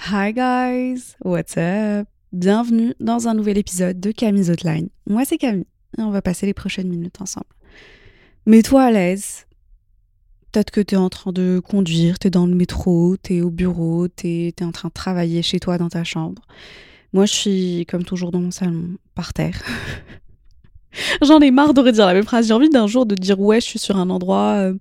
Hi guys, what's up? Bienvenue dans un nouvel épisode de Camille's Outline. Moi c'est Camille et on va passer les prochaines minutes ensemble. Mets-toi à l'aise? Peut-être que tu es en train de conduire, tu es dans le métro, tu es au bureau, tu es, en train de travailler chez toi dans ta chambre. Moi je suis comme toujours dans mon salon, par terre. J'en ai marre de redire la même phrase. J'ai envie d'un jour de dire ouais, je suis sur un endroit, euh,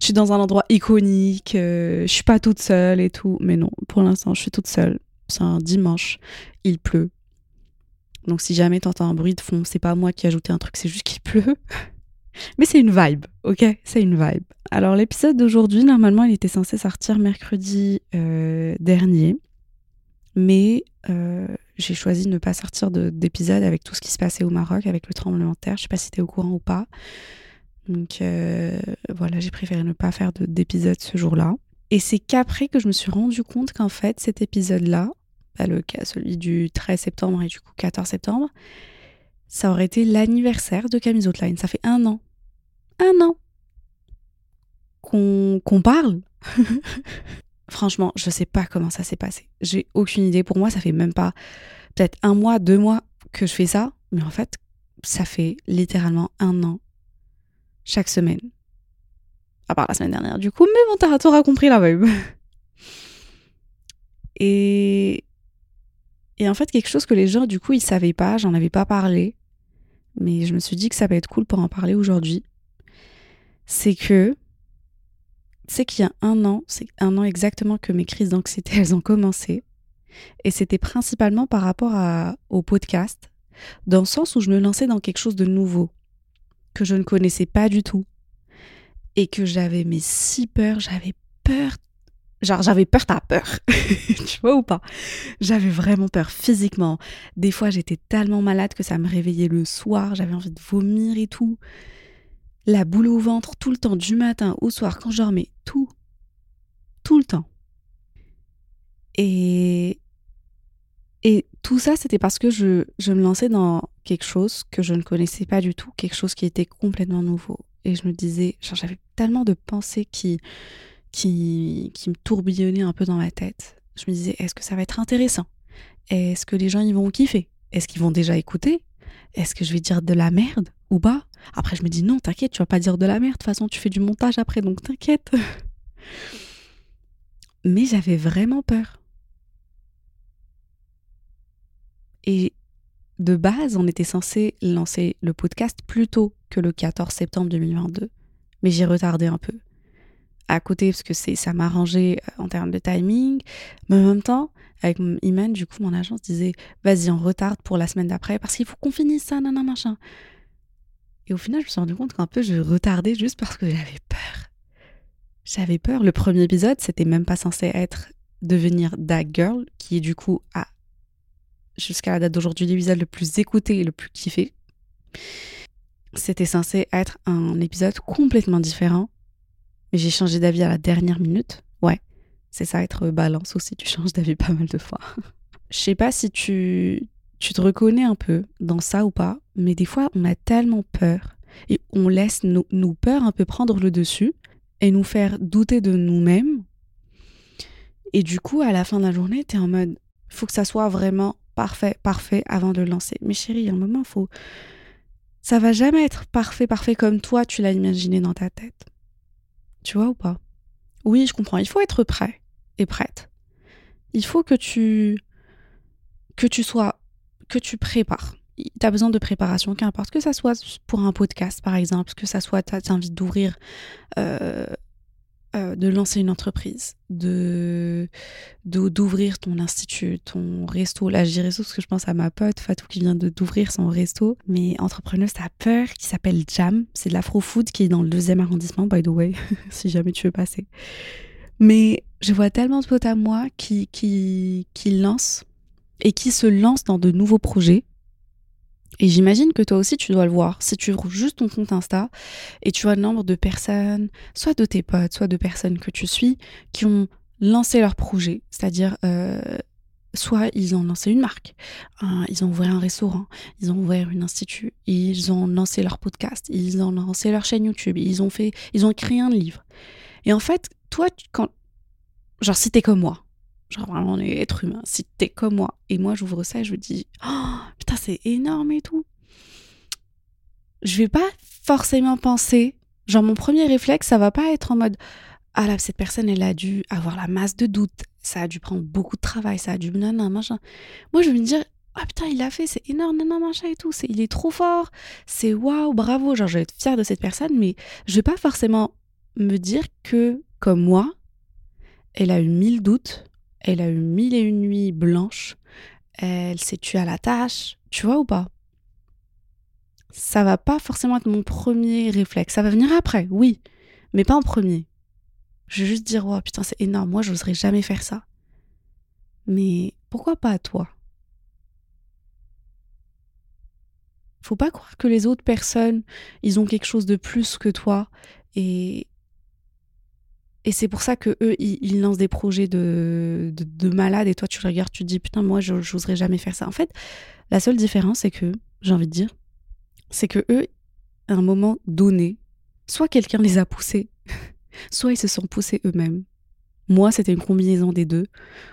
je suis dans un endroit iconique, euh, je suis pas toute seule et tout. Mais non, pour l'instant, je suis toute seule. C'est un dimanche, il pleut. Donc si jamais t'entends un bruit de fond, c'est pas moi qui ai ajouté un truc, c'est juste qu'il pleut. Mais c'est une vibe, ok? C'est une vibe. Alors l'épisode d'aujourd'hui, normalement, il était censé sortir mercredi euh, dernier. Mais j'ai choisi de ne pas sortir d'épisode avec tout ce qui se passait au Maroc, avec le tremblement de terre. Je sais pas si tu au courant ou pas. Donc euh, voilà, j'ai préféré ne pas faire d'épisode ce jour-là. Et c'est qu'après que je me suis rendu compte qu'en fait, cet épisode-là, bah, le cas, celui du 13 septembre et du coup 14 septembre, ça aurait été l'anniversaire de Camille Outline. Ça fait un an. Un an qu'on parle. Franchement, je sais pas comment ça s'est passé. J'ai aucune idée. Pour moi, ça fait même pas peut-être un mois, deux mois que je fais ça. Mais en fait, ça fait littéralement un an chaque semaine. À part la semaine dernière, du coup. Mais bon, t'auras compris la vibe. Et... Et en fait, quelque chose que les gens, du coup, ils savaient pas, j'en avais pas parlé. Mais je me suis dit que ça va être cool pour en parler aujourd'hui. C'est que c'est qu'il y a un an, c'est un an exactement que mes crises d'anxiété, elles ont commencé. Et c'était principalement par rapport au podcast, dans le sens où je me lançais dans quelque chose de nouveau, que je ne connaissais pas du tout. Et que j'avais mes si peur, j'avais peur. Genre, j'avais peur, t'as peur. tu vois ou pas? J'avais vraiment peur physiquement. Des fois, j'étais tellement malade que ça me réveillait le soir, j'avais envie de vomir et tout la boule au ventre tout le temps, du matin au soir, quand je dormais, tout, tout le temps. Et, et tout ça, c'était parce que je, je me lançais dans quelque chose que je ne connaissais pas du tout, quelque chose qui était complètement nouveau. Et je me disais, j'avais tellement de pensées qui, qui, qui me tourbillonnaient un peu dans ma tête. Je me disais, est-ce que ça va être intéressant? Est-ce que les gens y vont kiffer? Est-ce qu'ils vont déjà écouter? Est-ce que je vais dire de la merde ou pas? Après, je me dis non, t'inquiète, tu vas pas dire de la merde. De toute façon, tu fais du montage après, donc t'inquiète. Mais j'avais vraiment peur. Et de base, on était censé lancer le podcast plus tôt que le 14 septembre 2022. Mais j'ai retardé un peu. À côté, parce que ça m'arrangeait euh, en termes de timing. Mais en même temps, avec Iman, du coup, mon agence disait vas-y, on retarde pour la semaine d'après parce qu'il faut qu'on finisse ça, nan, machin. Et au final, je me suis rendu compte qu'un peu je retardais juste parce que j'avais peur. J'avais peur. Le premier épisode, c'était même pas censé être devenir That Girl, qui est du coup à jusqu'à la date d'aujourd'hui l'épisode le plus écouté et le plus kiffé. C'était censé être un épisode complètement différent. Mais j'ai changé d'avis à la dernière minute. Ouais, c'est ça être balance aussi, tu changes d'avis pas mal de fois. Je sais pas si tu tu te reconnais un peu dans ça ou pas, mais des fois on a tellement peur et on laisse nos, peurs un peu prendre le dessus et nous faire douter de nous-mêmes. Et du coup, à la fin de la journée, tu es en mode, faut que ça soit vraiment parfait, parfait avant de le lancer. Mais chérie, a un moment, faut... Ça va jamais être parfait, parfait comme toi, tu l'as imaginé dans ta tête. Tu vois ou pas? Oui, je comprends. Il faut être prêt et prête. Il faut que tu que tu sois que tu prépares. Tu as besoin de préparation, qu'importe, que ça soit pour un podcast par exemple, que ça soit, tu as envie d'ouvrir euh, euh, de lancer une entreprise, de d'ouvrir ton institut, ton resto. Là, je dis resto parce que je pense à ma pote Fatou qui vient d'ouvrir son resto. Mais entrepreneuse, t'as peur, qui s'appelle Jam. C'est de l'afro-food qui est dans le deuxième arrondissement, by the way, si jamais tu veux passer. Mais je vois tellement de potes à moi qui, qui, qui lancent et qui se lancent dans de nouveaux projets et j'imagine que toi aussi, tu dois le voir. Si tu ouvres juste ton compte Insta et tu vois le nombre de personnes, soit de tes potes, soit de personnes que tu suis, qui ont lancé leur projet. C'est-à-dire, euh, soit ils ont lancé une marque, ils ont ouvert un restaurant, ils ont ouvert un institut, ils ont lancé leur podcast, ils ont lancé leur chaîne YouTube, ils ont fait, ils ont écrit un livre. Et en fait, toi, quand, genre, si t'es comme moi, Genre vraiment, on est être humain. Si t'es comme moi, et moi j'ouvre ça et je me dis, oh putain, c'est énorme et tout. Je vais pas forcément penser, genre mon premier réflexe, ça va pas être en mode, ah là, cette personne, elle a dû avoir la masse de doutes, ça a dû prendre beaucoup de travail, ça a dû, non, non, machin. Moi, je vais me dire, ah putain, il l'a fait, c'est énorme, non, non, machin et tout, c'est, il est trop fort, c'est waouh, bravo, genre je vais être fière de cette personne, mais je vais pas forcément me dire que, comme moi, elle a eu mille doutes, elle a eu mille et une nuits blanches, elle s'est tuée à la tâche, tu vois ou pas? Ça va pas forcément être mon premier réflexe, ça va venir après, oui, mais pas en premier. Je vais juste dire, oh putain, c'est énorme, moi, je n'oserais jamais faire ça. Mais pourquoi pas à toi? Faut pas croire que les autres personnes, ils ont quelque chose de plus que toi. Et, et c'est pour ça que eux, ils, lancent des projets de, de, malades et toi, tu regardes, tu te dis putain, moi, je n'oserais jamais faire ça. En fait, la seule différence, c'est que, j'ai envie de dire, c'est que eux, à un moment donné, soit quelqu'un les a poussés, soit ils se sont poussés eux-mêmes. Moi, c'était une combinaison des deux,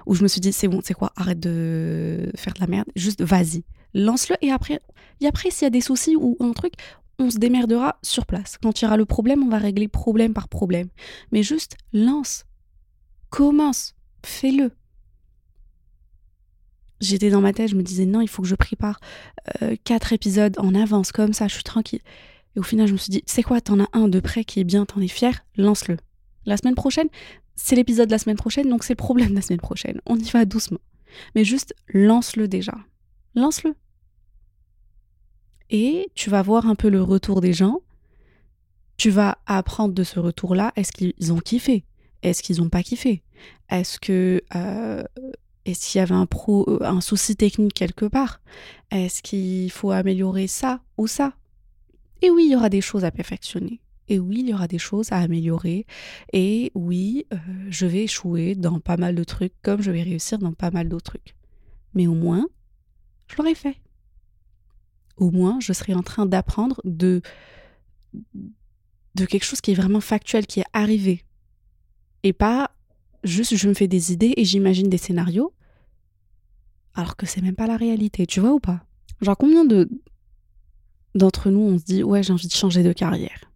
où je me suis dit, c'est bon, c'est quoi, arrête de faire de la merde, juste vas-y, lance-le, et après, et après s'il y a des soucis ou un truc, on se démerdera sur place. Quand il y aura le problème, on va régler problème par problème. Mais juste lance, commence, fais-le. J'étais dans ma tête, je me disais non, il faut que je prépare euh, quatre épisodes en avance, comme ça, je suis tranquille. Et au final, je me suis dit, c'est quoi, t'en as un de près qui est bien, t'en es fier, lance-le. La semaine prochaine, c'est l'épisode de la semaine prochaine, donc c'est le problème de la semaine prochaine. On y va doucement. Mais juste lance-le déjà. Lance-le et tu vas voir un peu le retour des gens. Tu vas apprendre de ce retour-là. Est-ce qu'ils ont kiffé? Est-ce qu'ils n'ont pas kiffé? Est-ce que euh, est-ce qu'il y avait euh, un souci technique quelque part? Est-ce qu'il faut améliorer ça ou ça? Et oui, il y aura des choses à perfectionner. Et oui, il y aura des choses à améliorer. Et oui, euh, je vais échouer dans pas mal de trucs comme je vais réussir dans pas mal d'autres trucs. Mais au moins, je l'aurais fait au moins je serai en train d'apprendre de, quelque chose qui est vraiment factuel, qui est arrivé. Et pas juste je me fais des idées et j'imagine des scénarios, alors que c'est même pas la réalité, tu vois ou pas? Genre combien de d'entre nous on se dit ouais j'ai envie de changer de carrière?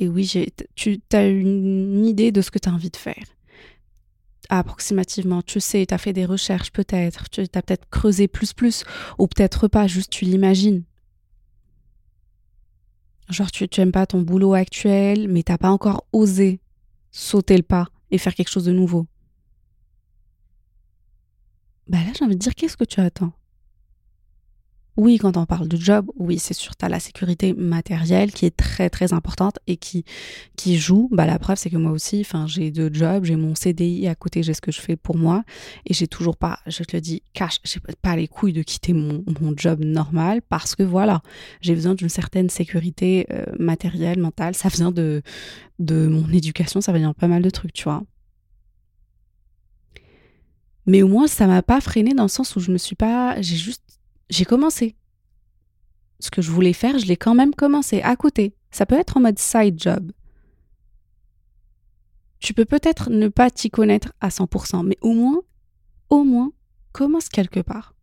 Et oui, tu as une idée de ce que tu as envie de faire approximativement. Tu sais, tu as fait des recherches peut-être, tu as peut-être creusé plus plus, ou peut-être pas, juste tu l'imagines. Genre tu n'aimes pas ton boulot actuel, mais t'as pas encore osé sauter le pas et faire quelque chose de nouveau. Bah là j'ai envie de dire qu'est-ce que tu attends? Oui, quand on parle de job, oui, c'est sûr, tu as la sécurité matérielle qui est très très importante et qui, joue. Bah, la preuve, c'est que moi aussi, j'ai deux jobs, j'ai mon CDI à côté, j'ai ce que je fais pour moi et j'ai toujours pas, je te le dis, cash, j'ai pas les couilles de quitter mon, mon job normal parce que voilà, j'ai besoin d'une certaine sécurité euh, matérielle, mentale. Ça vient de, de mon éducation, ça vient de pas mal de trucs, tu vois. Mais au moins, ça m'a pas freiné dans le sens où je me suis pas, j'ai juste j'ai commencé. Ce que je voulais faire, je l'ai quand même commencé à côté. Ça peut être en mode side job. Tu peux peut-être ne pas t'y connaître à 100%, mais au moins, au moins, commence quelque part.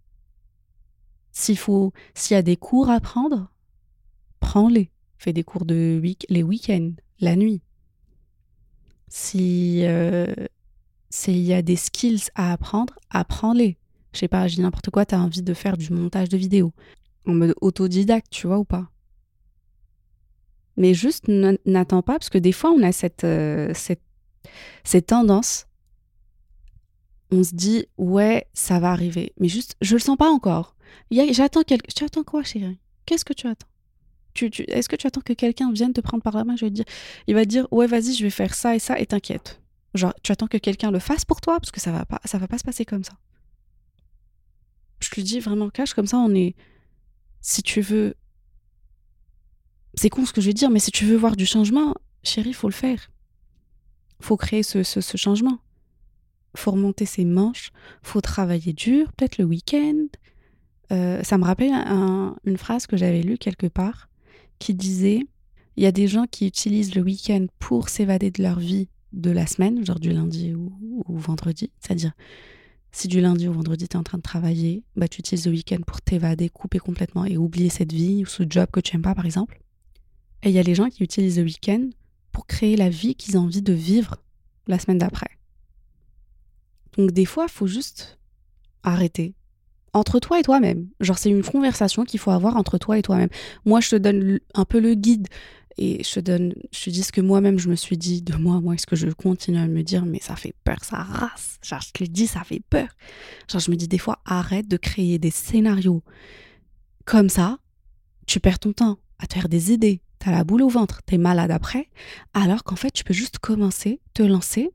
S'il faut, s'il y a des cours à prendre, prends-les. Fais des cours de week les week-ends, la nuit. Si euh, s'il y a des skills à apprendre, apprends-les je sais pas, je dis n'importe quoi, tu as envie de faire du montage de vidéo. En mode autodidacte, tu vois ou pas? Mais juste n'attends pas, parce que des fois, on a cette, euh, cette Ces tendances, on se dit, ouais, ça va arriver. Mais juste, je le sens pas encore. J'attends quelque... Tu attends quoi, chérie? Qu'est-ce que tu attends? Est-ce que tu attends que quelqu'un vienne te prendre par la main je vais dire, Il va te dire, ouais, vas-y, je vais faire ça et ça, et t'inquiète. Genre, tu attends que quelqu'un le fasse pour toi, parce que ça va pas, ça va pas se passer comme ça. Je te dis vraiment cache, comme ça, on est... Si tu veux... C'est con ce que je vais dire, mais si tu veux voir du changement, chérie, faut le faire. Faut créer ce, ce, ce changement faut remonter ses manches, faut travailler dur, peut-être le week-end. Euh, ça me rappelle une phrase que j'avais lue quelque part qui disait il y a des gens qui utilisent le week-end pour s'évader de leur vie de la semaine, genre du lundi ou, vendredi. C'est-à-dire, si du lundi au vendredi, tu es en train de travailler, bah, tu utilises le week-end pour t'évader, couper complètement et oublier cette vie ou ce job que tu n'aimes pas, par exemple. Et il y a les gens qui utilisent le week-end pour créer la vie qu'ils ont envie de vivre la semaine d'après. Donc des fois, il faut juste arrêter. Entre toi et toi-même. Genre, c'est une conversation qu'il faut avoir entre toi et toi-même. Moi, je te donne un peu le guide et je te donne, je dis ce que moi-même je me suis dit de moi, moi, est-ce que je continue à me dire, mais ça fait peur, ça race. Genre, je te le dis, ça fait peur. Genre, je me dis des fois, arrête de créer des scénarios comme ça. Tu perds ton temps à te faire des idées. T'as la boule au ventre, t'es malade après. Alors qu'en fait, tu peux juste commencer, te lancer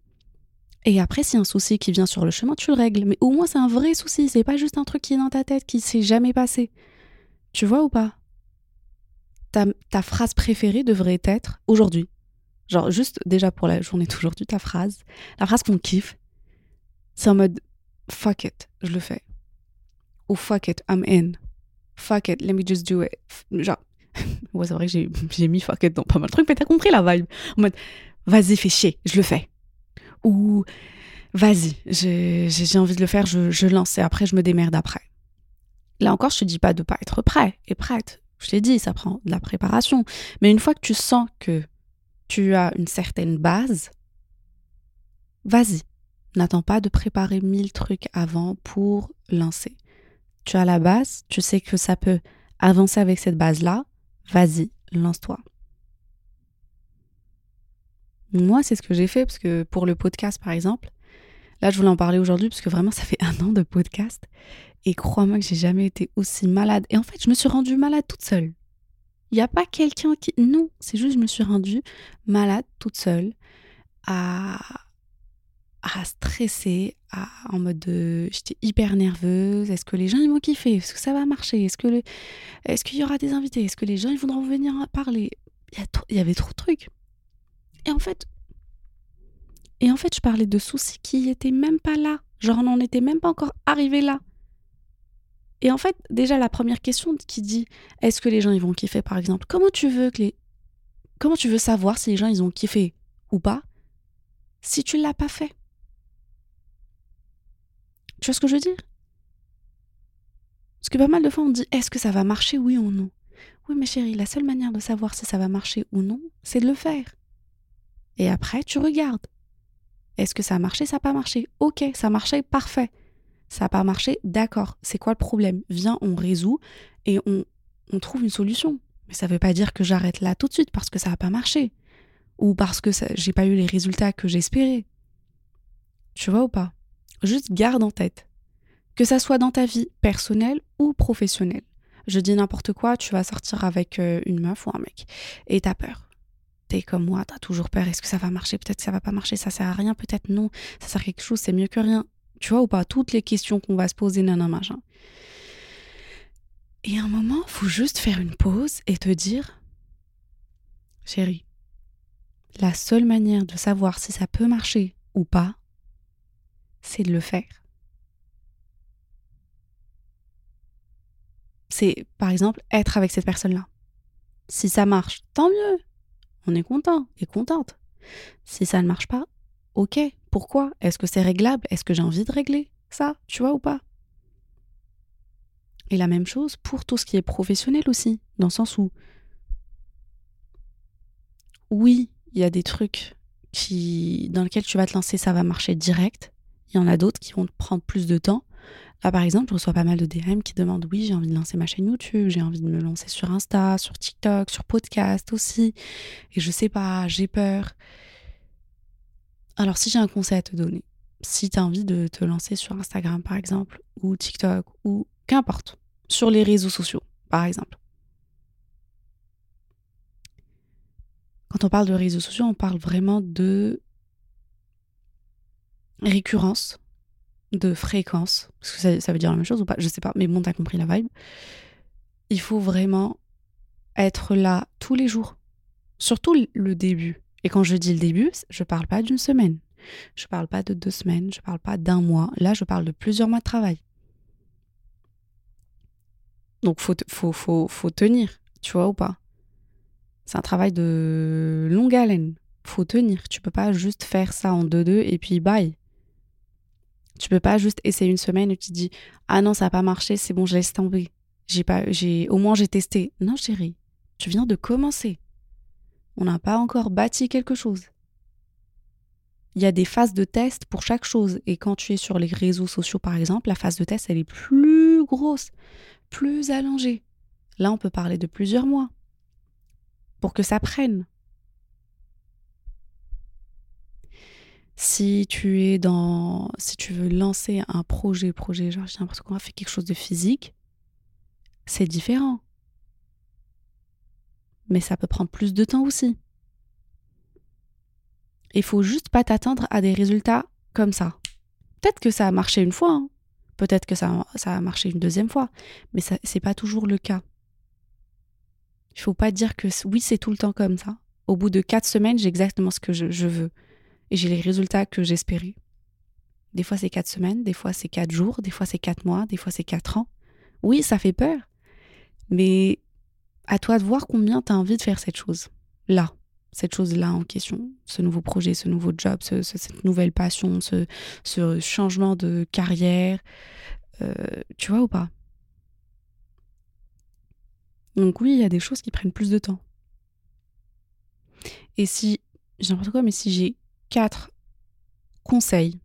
et après, s'il y a un souci qui vient sur le chemin, tu le règles. Mais au moins, c'est un vrai souci. C'est pas juste un truc qui est dans ta tête, qui s'est jamais passé. Tu vois ou pas? Ta, phrase préférée devrait être aujourd'hui. Genre, juste déjà pour la journée d'aujourd'hui, ta phrase, la phrase qu'on kiffe, c'est en mode fuck it, je le fais. Ou fuck it, I'm in. Fuck it, let me just do it. Genre, ouais, c'est vrai que j'ai mis fuck it dans pas mal de trucs, mais t'as compris la vibe. En mode, vas-y, fais chier, je le fais ou vas-y, j'ai envie de le faire, je, lance et après je me démerde après. Là encore, je te dis pas de pas être prêt et prête. Je t'ai dit, ça prend de la préparation. Mais une fois que tu sens que tu as une certaine base, vas-y. N'attends pas de préparer mille trucs avant pour lancer. Tu as la base, tu sais que ça peut avancer avec cette base-là, vas-y, lance-toi. Moi, c'est ce que j'ai fait, parce que pour le podcast, par exemple, là, je voulais en parler aujourd'hui, parce que vraiment, ça fait un an de podcast. Et crois-moi que j'ai jamais été aussi malade. Et en fait, je me suis rendue malade toute seule. Il n'y a pas quelqu'un qui... Non, c'est juste je me suis rendue malade toute seule, à, à stresser, à... en mode de... J'étais hyper nerveuse. Est-ce que les gens, ils vont kiffer? Est-ce que ça va marcher? Est-ce que. Est-ce qu'il y aura des invités? Est-ce que les gens, ils voudront venir parler? Il y, il y avait trop de trucs. Et en fait, et en fait, je parlais de soucis qui étaient même pas là. Genre, on n'en était même pas encore arrivé là. Et en fait, déjà, la première question qui dit est-ce que les gens ils vont kiffer, par exemple? Comment tu veux que les. Comment tu veux savoir si les gens ils ont kiffé ou pas si tu ne l'as pas fait? Tu vois ce que je veux dire? Parce que pas mal de fois on dit est-ce que ça va marcher, oui ou non? Oui, mais chérie, la seule manière de savoir si ça va marcher ou non, c'est de le faire. Et après, tu regardes. Est-ce que ça a marché, ça n'a pas marché Ok, ça a marché, parfait. Ça n'a pas marché, d'accord. C'est quoi le problème? Viens, on résout et on, on trouve une solution. Mais ça ne veut pas dire que j'arrête là tout de suite parce que ça n'a pas marché. Ou parce que j'ai pas eu les résultats que j'espérais. Tu vois ou pas? Juste garde en tête. Que ça soit dans ta vie personnelle ou professionnelle. Je dis n'importe quoi, tu vas sortir avec euh, une meuf ou un mec et t'as peur t'es comme moi, t'as toujours peur, est-ce que ça va marcher, peut-être que ça va pas marcher, ça sert à rien, peut-être non, ça sert à quelque chose, c'est mieux que rien. Tu vois ou pas Toutes les questions qu'on va se poser, nana machin. Et à un moment, faut juste faire une pause et te dire, chérie, la seule manière de savoir si ça peut marcher ou pas, c'est de le faire. C'est, par exemple, être avec cette personne-là. Si ça marche, tant mieux on est content et contente. Si ça ne marche pas, ok, pourquoi? Est-ce que c'est réglable? Est-ce que j'ai envie de régler ça, tu vois ou pas? Et la même chose pour tout ce qui est professionnel aussi, dans le sens où, oui, il y a des trucs qui, dans lesquels tu vas te lancer, ça va marcher direct. Il y en a d'autres qui vont te prendre plus de temps. Là, par exemple, je reçois pas mal de DM qui demandent oui, j'ai envie de lancer ma chaîne YouTube, j'ai envie de me lancer sur Insta, sur TikTok, sur podcast aussi. Et je sais pas, j'ai peur. Alors si j'ai un conseil à te donner, si tu envie de te lancer sur Instagram par exemple, ou TikTok, ou qu'importe, sur les réseaux sociaux par exemple. Quand on parle de réseaux sociaux, on parle vraiment de récurrence, de fréquence, parce que ça, veut dire la même chose ou pas, je sais pas, mais bon, t'as compris la vibe. Il faut vraiment être là tous les jours, surtout le début. Et quand je dis le début, je parle pas d'une semaine, je parle pas de deux semaines, je parle pas d'un mois. Là, je parle de plusieurs mois de travail. Donc, faut, faut, faut, faut tenir, tu vois ou pas? C'est un travail de longue haleine. Faut tenir. Tu peux pas juste faire ça en deux-deux et puis bye. Tu peux pas juste essayer une semaine et tu te dis ah non ça n'a pas marché c'est bon je laisse tomber. J'ai pas j'ai au moins j'ai testé non chérie. Tu viens de commencer. On n'a pas encore bâti quelque chose. Il y a des phases de test pour chaque chose. Et quand tu es sur les réseaux sociaux par exemple la phase de test elle est plus grosse plus allongée. Là on peut parler de plusieurs mois pour que ça prenne Si tu veux lancer un projet, projet, genre l'impression qu'on va faire quelque chose de physique, c'est différent. Mais ça peut prendre plus de temps aussi. Il faut juste pas t'attendre à des résultats comme ça. Peut-être que ça a marché une fois, hein. peut-être que ça, ça, a marché une deuxième fois, mais ce n'est pas toujours le cas. Il faut pas dire que oui, c'est tout le temps comme ça. Au bout de quatre semaines, j'ai exactement ce que je veux et j'ai les résultats que j'espérais. Des fois c'est quatre semaines, des fois c'est quatre jours, des fois c'est quatre mois, des fois c'est quatre ans. Oui, ça fait peur, mais à toi de voir combien tu as envie de faire cette chose. Là, cette chose-là en question, ce nouveau projet, ce nouveau job, cette nouvelle passion, ce, changement de carrière. Euh, tu vois ou pas? Donc oui, il y a des choses qui prennent plus de temps. Et si, j'ai n'importe quoi, mais si j'ai quatre conseils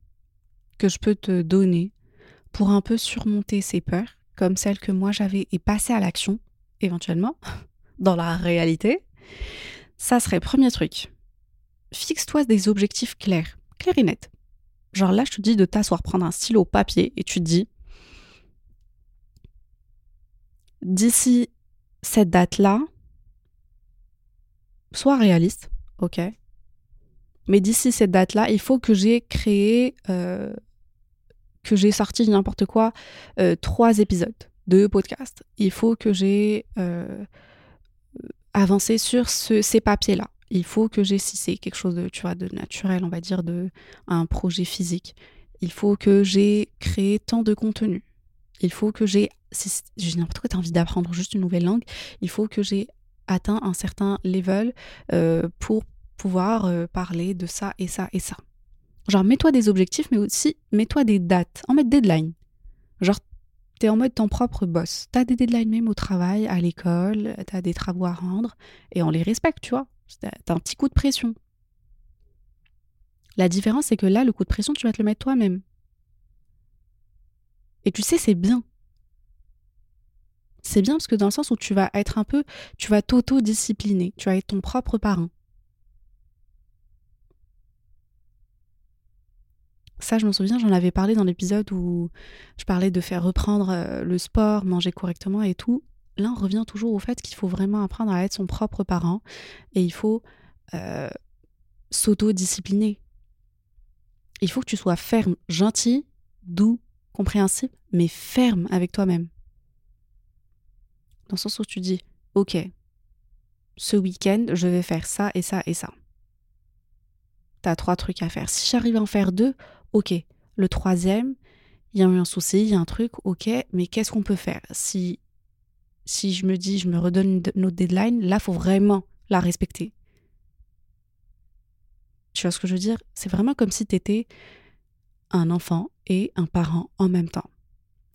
que je peux te donner pour un peu surmonter ces peurs, comme celles que moi j'avais, et passer à l'action, éventuellement, dans la réalité, ça serait premier truc. Fixe-toi des objectifs clairs, clairs et nets. Genre là, je te dis de t'asseoir, prendre un stylo papier et tu te dis, d'ici cette date-là, sois réaliste, ok? Mais d'ici cette date-là, il faut que j'ai créé, euh, que j'ai sorti n'importe quoi, euh, trois épisodes de podcast. Il faut que j'ai euh, avancé sur ces papiers-là. Il faut que j'ai, si c'est quelque chose de, naturel, on va dire, de un projet physique. Il faut que j'ai créé tant de contenu. Il faut que j'ai, si j'ai n'importe quoi, tu as envie d'apprendre juste une nouvelle langue, il faut que j'ai atteint un certain level pour pouvoir euh, parler de ça et ça et ça. Genre, mets-toi des objectifs, mais aussi mets-toi des dates, en mode deadline. Genre, t'es en mode ton propre boss. T'as des deadlines même au travail, à l'école, t'as des travaux à rendre, et on les respecte, tu vois. T'as un petit coup de pression. La différence, c'est que là, le coup de pression, tu vas te le mettre toi-même. Et tu sais, c'est bien. C'est bien parce que dans le sens où tu vas être un peu, tu vas t'auto-discipliner, tu vas être ton propre parrain. Ça, je m'en souviens, j'en avais parlé dans l'épisode où je parlais de faire reprendre euh, le sport, manger correctement et tout. Là, on revient toujours au fait qu'il faut vraiment apprendre à être son propre parent et il faut euh, s'auto-discipliner. Il faut que tu sois ferme, gentil, doux, compréhensible, mais ferme avec toi-même. Dans le sens où tu dis, ok, ce week-end, je vais faire ça et ça et ça. T'as trois trucs à faire. Si j'arrive à en faire deux, ok, le troisième, il y a eu un souci, il y a un truc, ok, mais qu'est-ce qu'on peut faire? Si je me dis, je me redonne une autre deadline, là, faut vraiment la respecter. Tu vois ce que je veux dire? C'est vraiment comme si tu étais un enfant et un parent en même temps.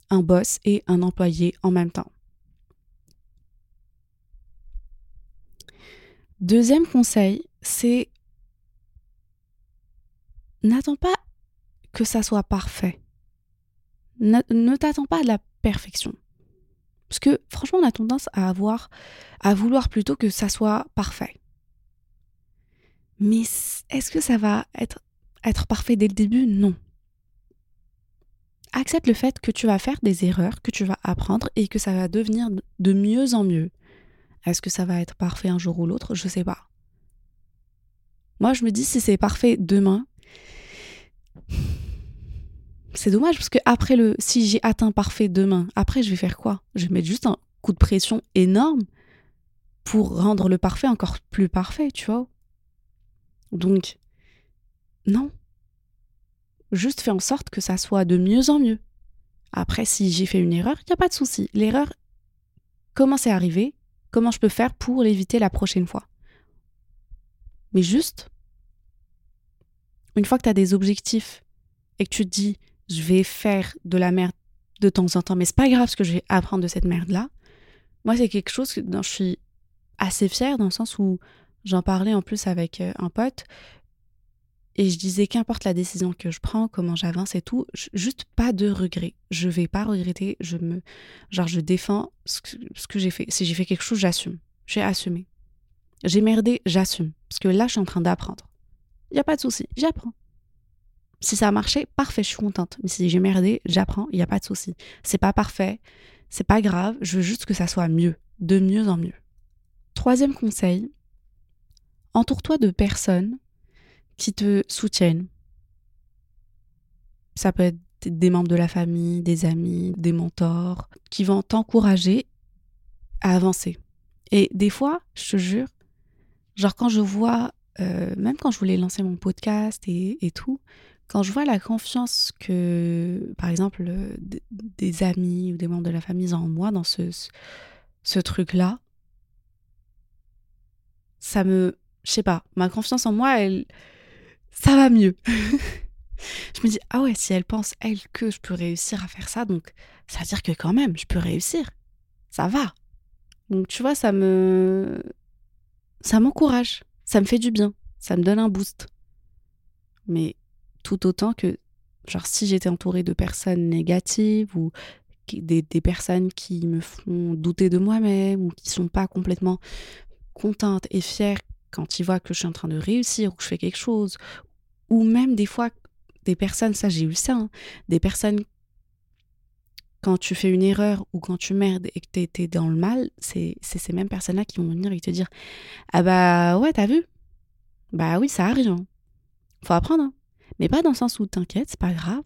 Un boss et un employé en même temps. Deuxième conseil, c'est n'attends pas que ça soit parfait. Ne, t'attends pas à la perfection. Parce que franchement, on a tendance à avoir, à vouloir plutôt que ça soit parfait. Mais est-ce que ça va être être parfait dès le début? Non. Accepte le fait que tu vas faire des erreurs, que tu vas apprendre et que ça va devenir de mieux en mieux. Est-ce que ça va être parfait un jour ou l'autre? Je sais pas. Moi, je me dis si c'est parfait demain, c'est dommage parce que après le si j'ai atteint parfait demain, après je vais faire quoi? Je vais mettre juste un coup de pression énorme pour rendre le parfait encore plus parfait, tu vois? Donc non. Juste fais en sorte que ça soit de mieux en mieux. Après si j'ai fait une erreur, il n'y a pas de souci. L'erreur comment c'est arrivé? Comment je peux faire pour l'éviter la prochaine fois? Mais juste une fois que tu as des objectifs et que tu te dis je vais faire de la merde de temps en temps, mais c'est pas grave ce que je vais apprendre de cette merde-là. Moi, c'est quelque chose dont je suis assez fière dans le sens où j'en parlais en plus avec euh, un pote et je disais qu'importe la décision que je prends, comment j'avance et tout, juste pas de regret. Je vais pas regretter, je me genre je défends ce que, que j'ai fait. Si j'ai fait quelque chose, j'assume. J'ai assumé. J'ai merdé, j'assume parce que là je suis en train d'apprendre. Il y a pas de souci, j'apprends. Si ça a marché, parfait, je suis contente. Mais si j'ai merdé, j'apprends, il n'y a pas de souci. C'est pas parfait, c'est pas grave, je veux juste que ça soit mieux, de mieux en mieux. Troisième conseil, entoure-toi de personnes qui te soutiennent. Ça peut être des membres de la famille, des amis, des mentors, qui vont t'encourager à avancer. Et des fois, je te jure, genre quand je vois, euh, même quand je voulais lancer mon podcast et, et tout, quand je vois la confiance que, par exemple, des amis ou des membres de la famille ont en moi dans ce, ce, truc-là, ça me. Je sais pas, ma confiance en moi, elle. Ça va mieux. je me dis, ah ouais, si elle pense, elle, que je peux réussir à faire ça, donc ça veut dire que quand même, je peux réussir. Ça va. Donc tu vois, ça me. Ça m'encourage. Ça me fait du bien. Ça me donne un boost. Mais tout autant que, genre, si j'étais entourée de personnes négatives ou des, personnes qui me font douter de moi-même ou qui sont pas complètement contentes et fières quand ils voient que je suis en train de réussir ou que je fais quelque chose, ou même des fois des personnes, ça j'ai eu ça, hein, des personnes quand tu fais une erreur ou quand tu merdes et que tu étais dans le mal, c'est ces mêmes personnes-là qui vont venir et te dire Ah bah ouais, t'as vu? Bah oui, ça arrive. Hein. Faut apprendre. Hein. Mais pas dans le sens où t'inquiète, c'est pas grave.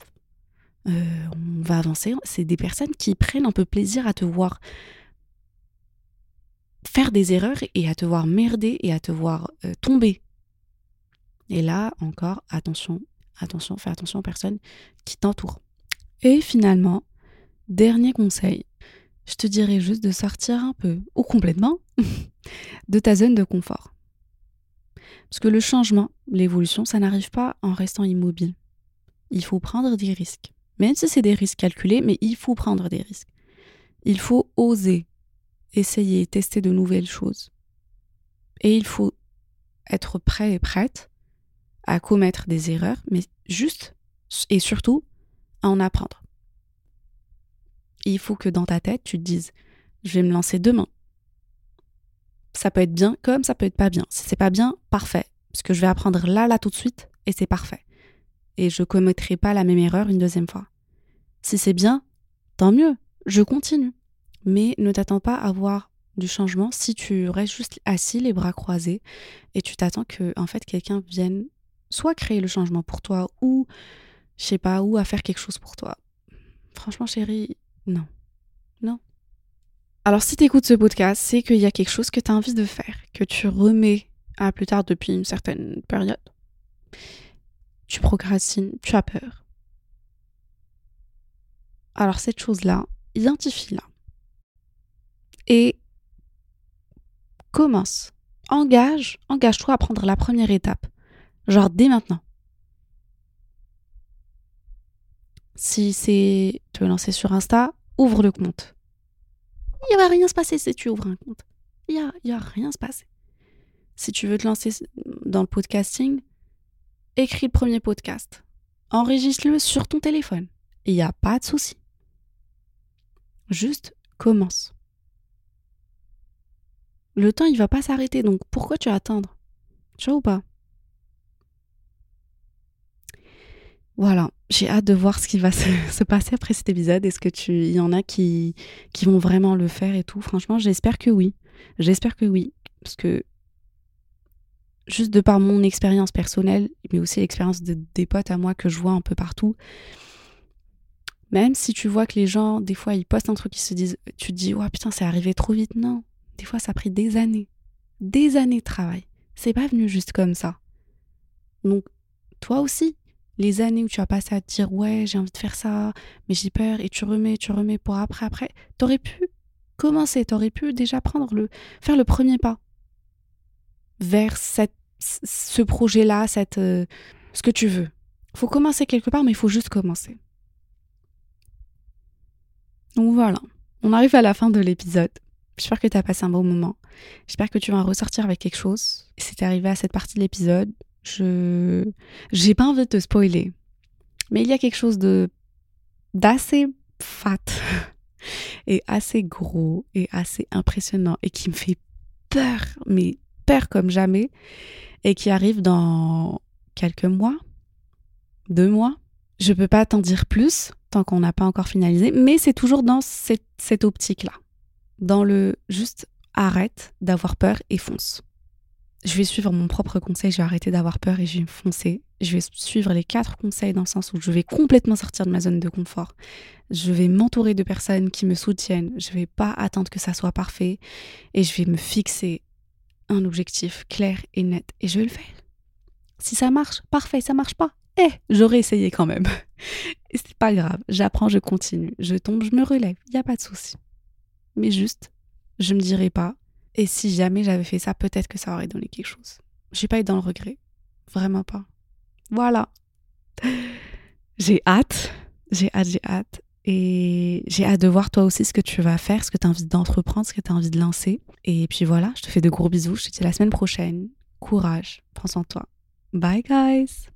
Euh, on va avancer. C'est des personnes qui prennent un peu plaisir à te voir faire des erreurs et à te voir merder et à te voir euh, tomber. Et là, encore, attention, attention, fais attention aux personnes qui t'entourent. Et finalement, dernier conseil, je te dirais juste de sortir un peu, ou complètement, de ta zone de confort. Parce que le changement, l'évolution, ça n'arrive pas en restant immobile. Il faut prendre des risques. Même si c'est des risques calculés, mais il faut prendre des risques. Il faut oser, essayer, tester de nouvelles choses. Et il faut être prêt et prête à commettre des erreurs, mais juste et surtout à en apprendre. il faut que dans ta tête, tu te dises, je vais me lancer demain ça peut être bien comme ça peut être pas bien. Si c'est pas bien, parfait. Parce que je vais apprendre là, là, tout de suite, et c'est parfait. Et je commettrai pas la même erreur une deuxième fois. Si c'est bien, tant mieux, je continue. Mais ne t'attends pas à voir du changement si tu restes juste assis, les bras croisés, et tu t'attends que, en fait, quelqu'un vienne soit créer le changement pour toi, ou, je sais pas, ou à faire quelque chose pour toi. Franchement, chérie, non. Non. Alors si tu écoutes ce podcast, c'est qu'il y a quelque chose que tu as envie de faire, que tu remets à plus tard depuis une certaine période. Tu procrastines, tu as peur. Alors cette chose-là, identifie-la. Et commence. Engage, engage-toi à prendre la première étape. Genre dès maintenant. Si c'est te lancer sur Insta, ouvre le compte il va rien se passer si tu ouvres un compte. Il y a, y a rien se passer. Si tu veux te lancer dans le podcasting, écris le premier podcast. Enregistre-le sur ton téléphone. Il n'y a pas de souci. Juste commence. Le temps, il va pas s'arrêter, donc pourquoi tu vas attendre? Tu vois ou pas? Voilà, j'ai hâte de voir ce qui va se, passer après cet épisode. Est-ce que tu, y en a qui, qui vont vraiment le faire et tout? Franchement, j'espère que oui. J'espère que oui, parce que juste de par mon expérience personnelle, mais aussi l'expérience des potes à moi que je vois un peu partout, même si tu vois que les gens, des fois, ils postent un truc, ils se disent, tu te dis, oh putain, c'est arrivé trop vite. Non, des fois, ça a pris des années, des années de travail. C'est pas venu juste comme ça. Donc, toi aussi, les années où tu as passé à te dire, ouais, j'ai envie de faire ça, mais j'ai peur, et tu remets, tu remets pour après, après, t'aurais pu commencer, t'aurais pu déjà prendre le, faire le premier pas vers cette, ce projet-là, cette, euh, ce que tu veux. Faut commencer quelque part, mais il faut juste commencer. Donc voilà, on arrive à la fin de l'épisode. J'espère que tu as passé un bon moment. J'espère que tu vas ressortir avec quelque chose. Si t'es arrivé à cette partie de l'épisode, je j'ai pas envie de te spoiler. Mais il y a quelque chose de d'assez fat et assez gros et assez impressionnant et qui me fait peur, mais peur comme jamais et qui arrive dans quelques mois, deux mois. Je peux pas t'en dire plus tant qu'on n'a pas encore finalisé, mais c'est toujours dans cette, cette optique-là. Dans le juste arrête d'avoir peur et fonce. Je vais suivre mon propre conseil, je vais arrêter d'avoir peur et je vais foncer. Je vais suivre les quatre conseils dans le sens où je vais complètement sortir de ma zone de confort. Je vais m'entourer de personnes qui me soutiennent. Je vais pas attendre que ça soit parfait et je vais me fixer un objectif clair et net et je vais le faire. Si ça marche, parfait, ça marche pas. Eh, j'aurais essayé quand même. C'est pas grave, j'apprends, je continue, je tombe, je me relève, il y a pas de souci. Mais juste, je me dirai pas et si jamais j'avais fait ça, peut-être que ça aurait donné quelque chose. J'ai pas été dans le regret, vraiment pas. Voilà. J'ai hâte, j'ai hâte, j'ai hâte. Et j'ai hâte de voir toi aussi ce que tu vas faire, ce que tu as envie d'entreprendre, ce que tu as envie de lancer. Et puis voilà, je te fais de gros bisous. Je te dis à la semaine prochaine. Courage, soin de toi. Bye guys